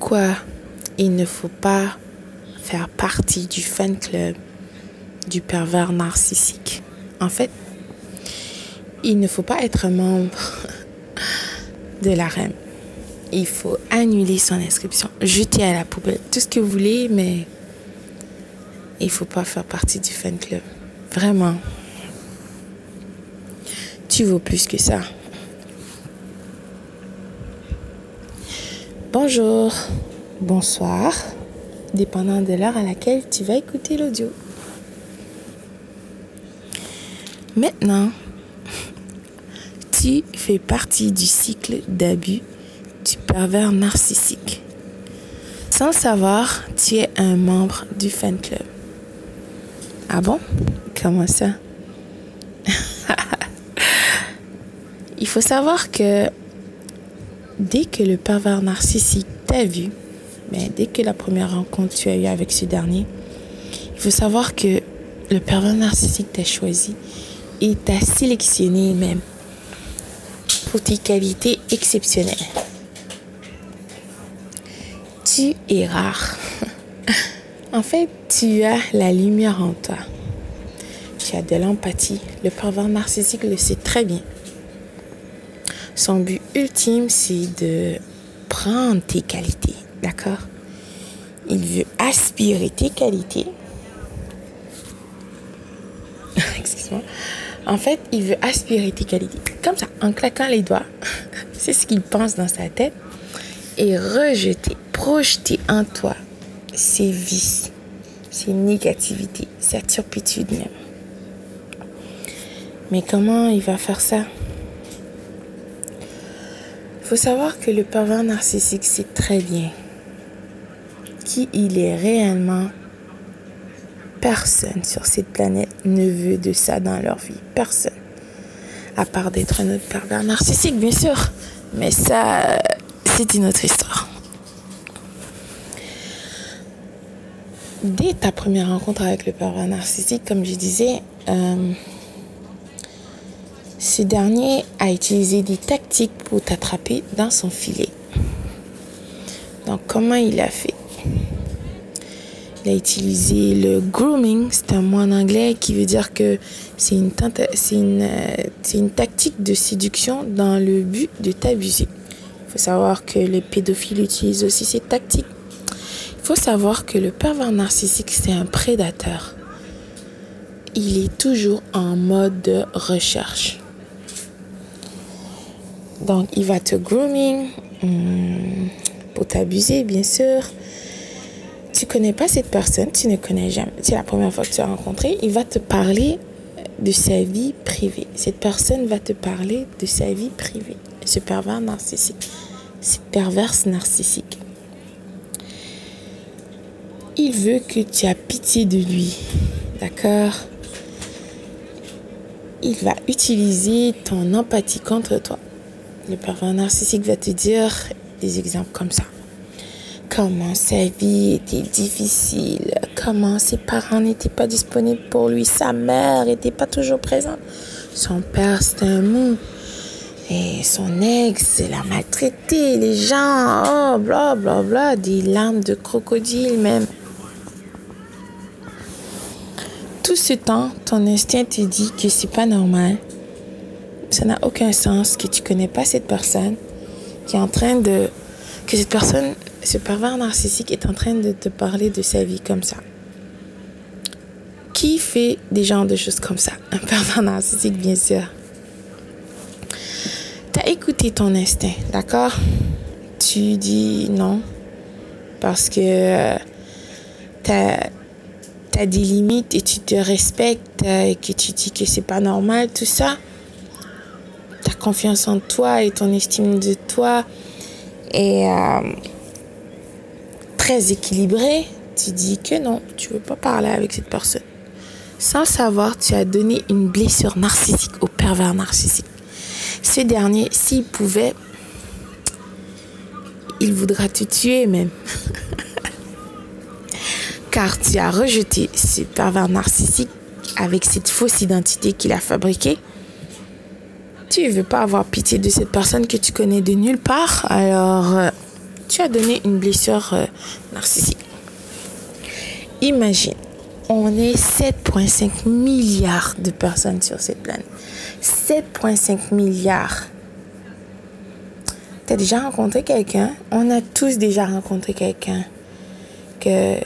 pourquoi il ne faut pas faire partie du fan club du pervers narcissique. En fait, il ne faut pas être membre de la REM. Il faut annuler son inscription, jeter à la poubelle tout ce que vous voulez, mais il ne faut pas faire partie du fan club. Vraiment. Tu vaux plus que ça. Bonjour, bonsoir, dépendant de l'heure à laquelle tu vas écouter l'audio. Maintenant, tu fais partie du cycle d'abus du pervers narcissique. Sans savoir, tu es un membre du fan club. Ah bon? Comment ça? Il faut savoir que dès que le pervers narcissique t'a vu, mais dès que la première rencontre tu as eu avec ce dernier, il faut savoir que le pervers narcissique t'a choisi et t'a sélectionné même pour tes qualités exceptionnelles. Tu es rare. en fait, tu as la lumière en toi. Tu as de l'empathie. Le pervers narcissique le sait très bien. Son but ultime, c'est de prendre tes qualités, d'accord? Il veut aspirer tes qualités. Excuse-moi en fait, il veut aspirer tes qualités. Comme ça, en claquant les doigts. C'est ce qu'il pense dans sa tête. Et rejeter, projeter en toi ses vices, ses négativités, sa turpitude même. Mais comment il va faire ça? Faut savoir que le pervers narcissique sait très bien qui il est réellement Personne sur cette planète ne veut de ça dans leur vie. Personne. À part d'être un autre pervers narcissique, bien sûr. Mais ça, c'est une autre histoire. Dès ta première rencontre avec le pervers narcissique, comme je disais, euh, ce dernier a utilisé des tactiques pour t'attraper dans son filet. Donc, comment il a fait? Il a utilisé le grooming, c'est un mot en anglais qui veut dire que c'est une, euh, tactique de séduction dans le but de t'abuser. Il faut savoir que les pédophiles utilisent aussi cette tactique. Il faut savoir que le pervers narcissique, c'est un prédateur. Il est toujours en mode de recherche. Donc, il va te grooming hmm, pour t'abuser, bien sûr tu connais pas cette personne, tu ne connais jamais, c'est la première fois que tu as rencontré, il va te parler de sa vie privée. Cette personne va te parler de sa vie privée. Ce pervers narcissique, cette perverse narcissique. Il veut que tu aies pitié de lui. D'accord? Il va utiliser ton empathie contre toi. Le pervers narcissique va te dire des exemples comme ça. Comment sa vie était difficile, comment ses parents n'étaient pas disponibles pour lui, sa mère n'était pas toujours présente, son père c'était un mou, et son ex l'a maltraité, les gens, oh, bla bla bla, des larmes de crocodile même. Tout ce temps, ton instinct te dit que c'est pas normal, ça n'a aucun sens, que tu connais pas cette personne, qui est en train de, que cette personne ce pervers narcissique est en train de te parler de sa vie comme ça. Qui fait des genres de choses comme ça? Un pervers narcissique, bien sûr. Tu as écouté ton instinct, d'accord? Tu dis non parce que euh, tu as, des limites et tu te respectes et que tu dis que c'est pas normal, tout ça. Confiance en toi et ton estime de toi et euh, très équilibré, tu dis que non, tu veux pas parler avec cette personne. Sans le savoir, tu as donné une blessure narcissique au pervers narcissique. Ce dernier, s'il pouvait, il voudra te tuer même. Car tu as rejeté ce pervers narcissique avec cette fausse identité qu'il a fabriquée. Tu ne veux pas avoir pitié de cette personne que tu connais de nulle part. Alors, euh, tu as donné une blessure euh, narcissique. Imagine, on est 7,5 milliards de personnes sur cette planète. 7,5 milliards. Tu as déjà rencontré quelqu'un? On a tous déjà rencontré quelqu'un que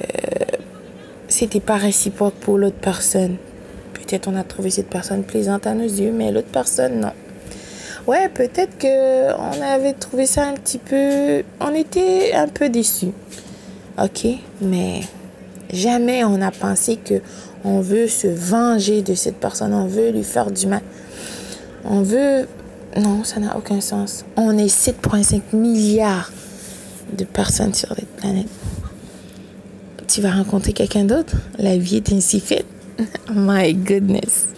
c'était pas réciproque pour l'autre personne. Peut-être on a trouvé cette personne plaisante à nos yeux, mais l'autre personne, non. Ouais, peut-être que on avait trouvé ça un petit peu... On était un peu déçus. Ok, mais jamais on a pensé que on veut se venger de cette personne, on veut lui faire du mal. On veut... Non, ça n'a aucun sens. On est 7,5 milliards de personnes sur cette planète. Tu vas rencontrer quelqu'un d'autre? La vie est ainsi faite? My goodness.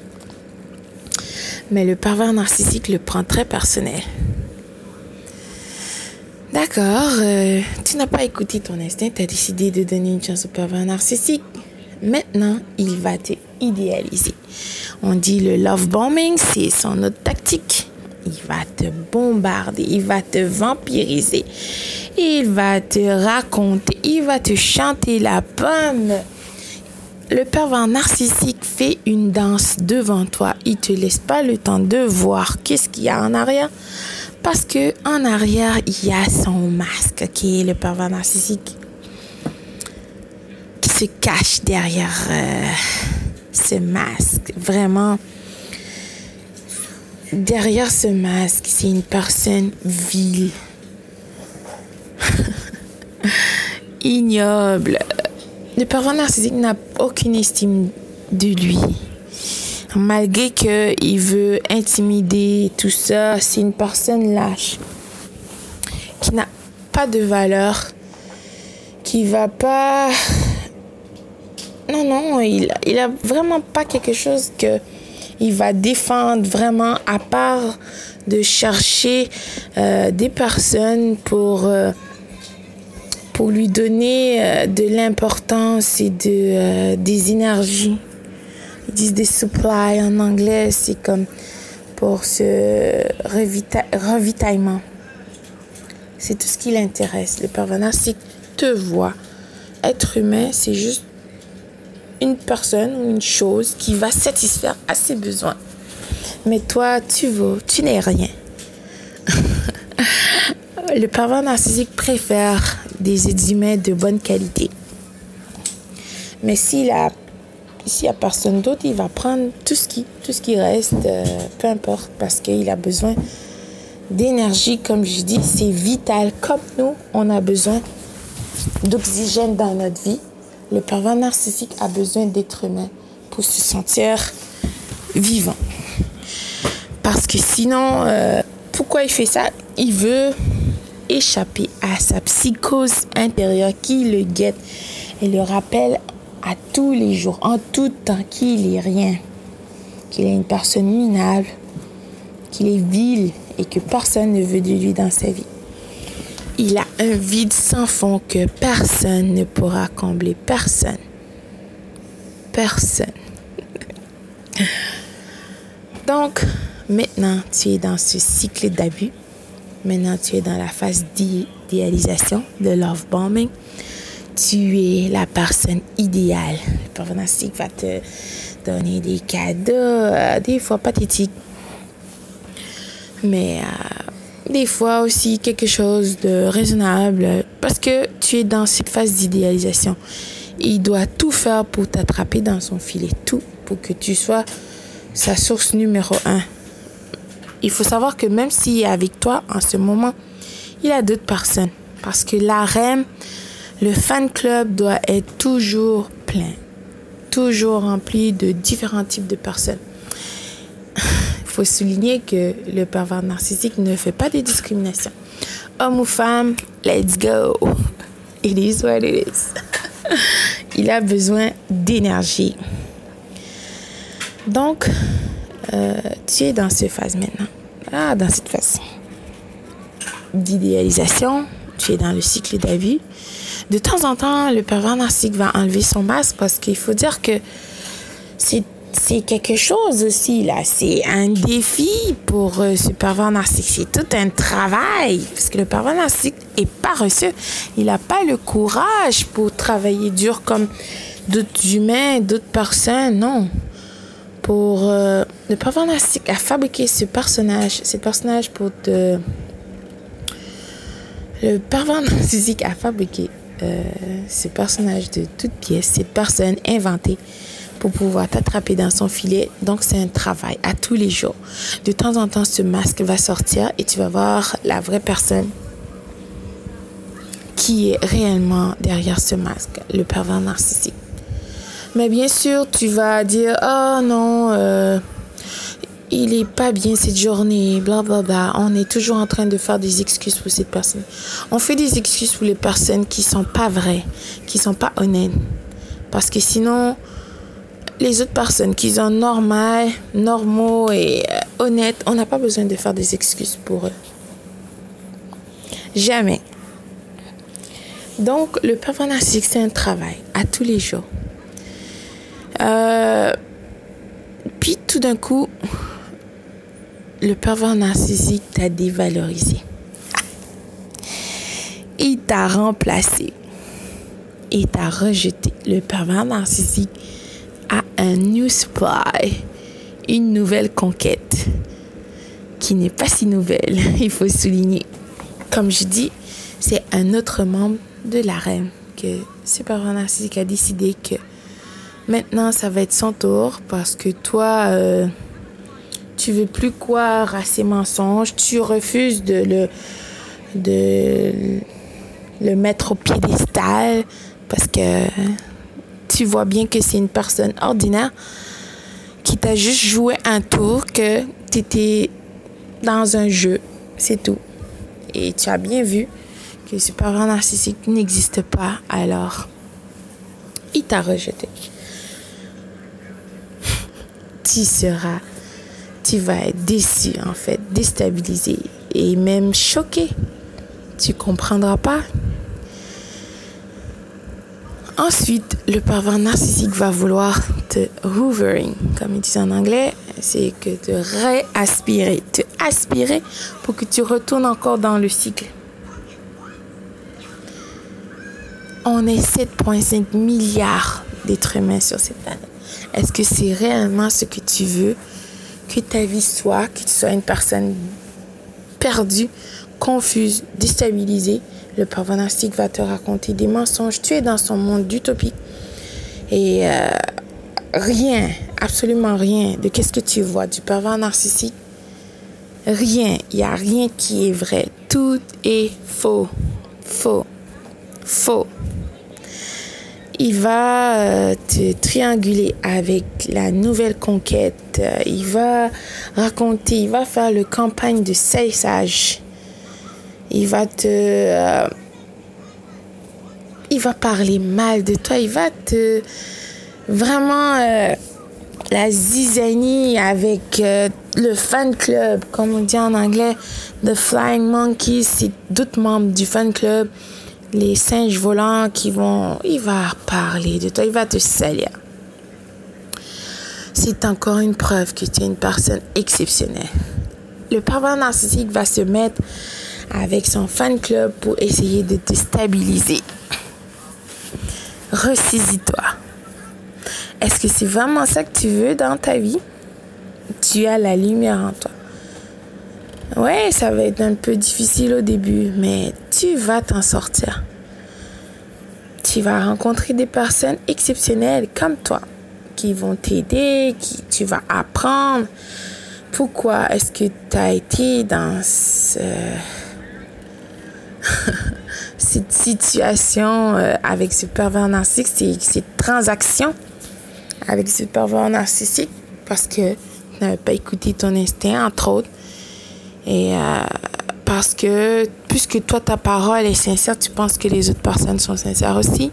Mais le pervers narcissique le prend très personnel. D'accord, euh, tu n'as pas écouté ton instinct, tu as décidé de donner une chance au pervers narcissique. Maintenant, il va te idéaliser. On dit le love bombing, c'est son autre tactique. Il va te bombarder, il va te vampiriser, il va te raconter, il va te chanter la pomme. Le pervers narcissique fait une danse devant toi. Il te laisse pas le temps de voir qu'est-ce qu'il y a en arrière. Parce que en arrière, il y a son masque qui est le pervers narcissique qui se cache derrière euh, ce masque. Vraiment, derrière ce masque, c'est une personne vile, ignoble, le pervers narcissique n'a aucune estime de lui. Malgré qu'il veut intimider tout ça, c'est une personne lâche qui n'a pas de valeur, qui va pas. Non, non, il, il a vraiment pas quelque chose que il va défendre vraiment à part de chercher euh, des personnes pour euh, pour lui donner euh, de l'importance et de, euh, des énergies. Ils disent des supplies en anglais, c'est comme pour ce ravitaillement. C'est tout ce qui l'intéresse. Le pervers c'est te voit. Être humain, c'est juste une personne ou une chose qui va satisfaire à ses besoins. Mais toi, tu veux, tu n'es rien. le pervers narcissique préfère des humains de bonne qualité. Mais s'il a n'y a personne d'autre, il va prendre tout ce qui, tout ce qui reste, euh, peu importe, parce qu'il a besoin d'énergie, comme je dis, c'est vital. Comme nous, on a besoin d'oxygène dans notre vie. Le pervers narcissique a besoin d'être humain pour se sentir vivant. Parce que sinon, euh, pourquoi il fait ça? Il veut échapper à sa psychose intérieure qui le guette et le rappelle à tous les jours, en tout temps, qu'il est rien, qu'il est une personne minable, qu'il est vil et que personne ne veut de lui dans sa vie. Il a un vide sans fond que personne ne pourra combler. Personne. Personne. Donc, maintenant, tu es dans ce cycle d'abus Maintenant, tu es dans la phase d'idéalisation, de love bombing. Tu es la personne idéale. Le pervers va te donner des cadeaux, euh, des fois pathétiques, mais euh, des fois aussi quelque chose de raisonnable parce que tu es dans cette phase d'idéalisation. Il doit tout faire pour t'attraper dans son filet, tout pour que tu sois sa source numéro un il faut savoir que même s'il est avec toi en ce moment, il a d'autres personnes. Parce que l'arène, le fan club doit être toujours plein, toujours rempli de différents types de personnes. Il faut souligner que le pervers narcissique ne fait pas de discrimination. Homme ou femme, let's go. It is what it is. Il a besoin d'énergie. Donc, euh, tu es dans cette phase maintenant. Ah, dans cette phase d'idéalisation, tu es dans le cycle d'avis. De temps en temps, le pervers narcissique va enlever son masque parce qu'il faut dire que c'est c'est quelque chose aussi, là. C'est un défi pour euh, ce pervers narcissique. C'est tout un travail. Parce que le pervers narcissique est paresseux. Il n'a pas le courage pour travailler dur comme d'autres humains, d'autres personnes. Non. Pour euh, le pervers narcissique a fabriqué ce personnage, ce personnage pour. Le pervers narcissique a fabriqué euh, ce personnage de toute pièce, cette personne inventée pour pouvoir t'attraper dans son filet. Donc, c'est un travail à tous les jours. De temps en temps, ce masque va sortir et tu vas voir la vraie personne qui est réellement derrière ce masque, le pervers narcissique. Mais bien sûr, tu vas dire, oh non, euh, il est pas bien cette journée, bla bla bla. On est toujours en train de faire des excuses pour cette personne. On fait des excuses pour les personnes qui sont pas vraies, qui sont pas honnêtes. Parce que sinon, les autres personnes qui sont normales, normaux et euh, honnêtes, on n'a pas besoin de faire des excuses pour eux. Jamais. Donc, le pervers narcissique, c'est un travail à tous les jours. Euh, puis, tout d'un coup, le pervers narcissique t'a dévalorisé. Il t'a remplacé. Il t'a rejeté. Le pervers narcissique a un new supply, une nouvelle conquête qui n'est pas si nouvelle, il faut souligner. Comme je dis, c'est un autre membre de la reine que ce pervers narcissique a décidé que maintenant ça va être son tour parce que toi euh, tu veux plus croire à ces mensonges, tu refuses de le de le mettre au piédestal parce que tu vois bien que c'est une personne ordinaire qui t'a juste joué un tour, que tu étais dans un jeu. C'est tout. Et tu as bien vu que ce parent narcissique n'existe pas, alors il t'a rejeté. Tu seras, tu vas être déçu en fait, déstabilisé et même choqué. Tu comprendras pas Ensuite, le pervers narcissique va vouloir te hoovering, comme ils disent en anglais, c'est que te réaspirer, te aspirer pour que tu retournes encore dans le cycle. On est 7,5 milliards d'êtres humains sur cette planète. Est-ce que c'est réellement ce que tu veux? Que ta vie soit, que tu sois une personne perdue, confuse, déstabilisée le narcissique va te raconter des mensonges. Tu es dans son monde d'utopie. Et euh, rien, absolument rien de qu'est-ce que tu vois du pervers narcissique. Rien, il n'y a rien qui est vrai. Tout est faux, faux, faux. Il va euh, te trianguler avec la nouvelle conquête. Il va raconter, il va faire le campagne de salissage il va te... Euh, il va parler mal de toi, il va te... Vraiment... Euh, la zizanie avec euh, le fan club, comme on dit en anglais, The Flying Monkeys, c'est d'autres membres du fan club, les singes volants qui vont, il va parler de toi, il va te salir. C'est encore une preuve que tu es une personne exceptionnelle. Le pervers narcissique va se mettre avec son fan club pour essayer de te stabiliser. Ressaisis-toi. Est-ce que c'est vraiment ça que tu veux dans ta vie? Tu as la lumière en toi. Ouais, ça va être un peu difficile au début, mais tu vas t'en sortir. Tu vas rencontrer des personnes exceptionnelles comme toi qui vont t'aider, qui tu vas apprendre. Pourquoi est-ce que tu as été dans ce cette situation euh, avec ce pervers narcissique, cette transaction avec ce pervers narcissique parce que tu n'avais pas écouté ton instinct, entre autres. Et euh, parce que, puisque toi, ta parole est sincère, tu penses que les autres personnes sont sincères aussi.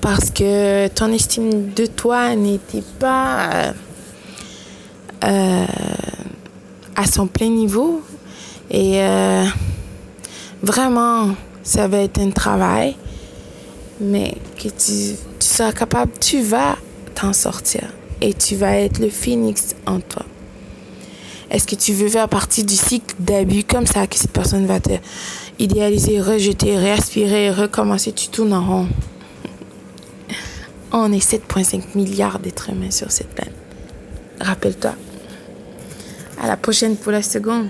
Parce que ton estime de toi n'était pas euh, à son plein niveau. Et vraiment, ça va être un travail, mais que tu, tu seras capable, tu vas t'en sortir. et tu vas être le phénix en toi. Est-ce que tu veux faire partie du cycle d'abus comme ça que cette personne va te idéaliser, rejeter, réaspirer, recommencer, tu tournes en rond. On est 7,5 milliards d'êtres humains sur cette planète. Rappelle-toi. À la prochaine pour la seconde.